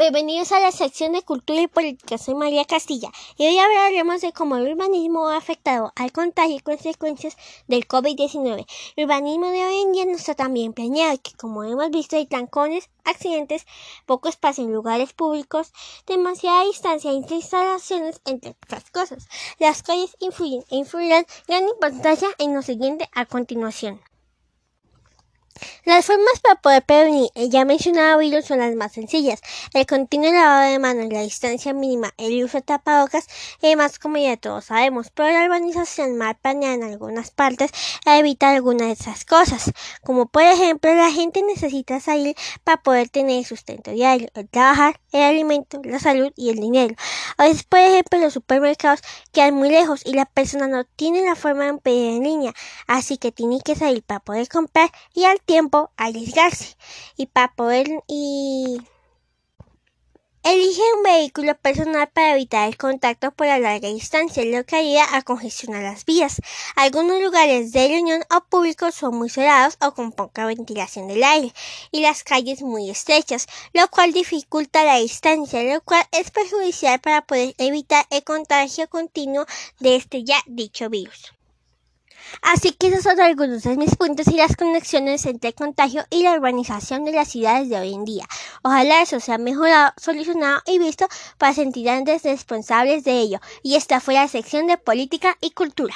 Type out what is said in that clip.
Bienvenidos a la sección de Cultura y Política. Soy María Castilla y hoy hablaremos de cómo el urbanismo ha afectado al contagio y consecuencias del COVID-19. El urbanismo de hoy en día no está tan bien planeado que, como hemos visto, hay trancones, accidentes, poco espacio en lugares públicos, demasiada distancia entre instalaciones, entre otras cosas. Las calles influyen e influirán gran importancia en lo siguiente a continuación. Las formas para poder prevenir el ya mencionado virus son las más sencillas. El continuo lavado de manos, la distancia mínima, el uso de tapabocas y demás como ya todos sabemos. Pero la urbanización mal planeada en algunas partes evita algunas de esas cosas. Como por ejemplo, la gente necesita salir para poder tener sustento diario, el trabajar, el alimento, la salud y el dinero. A veces, por ejemplo, los supermercados quedan muy lejos y la persona no tiene la forma de pedir en línea. Así que tiene que salir para poder comprar y al tiempo arriesgarse y para poder y Elige un vehículo personal para evitar el contacto por la larga distancia, lo que ayuda a congestionar las vías. Algunos lugares de reunión o públicos son muy cerrados o con poca ventilación del aire y las calles muy estrechas, lo cual dificulta la distancia, lo cual es perjudicial para poder evitar el contagio continuo de este ya dicho virus. Así que esos son algunos de mis puntos y las conexiones entre el contagio y la urbanización de las ciudades de hoy en día. Ojalá eso sea mejorado, solucionado y visto para sentir responsables de ello. Y esta fue la sección de política y cultura.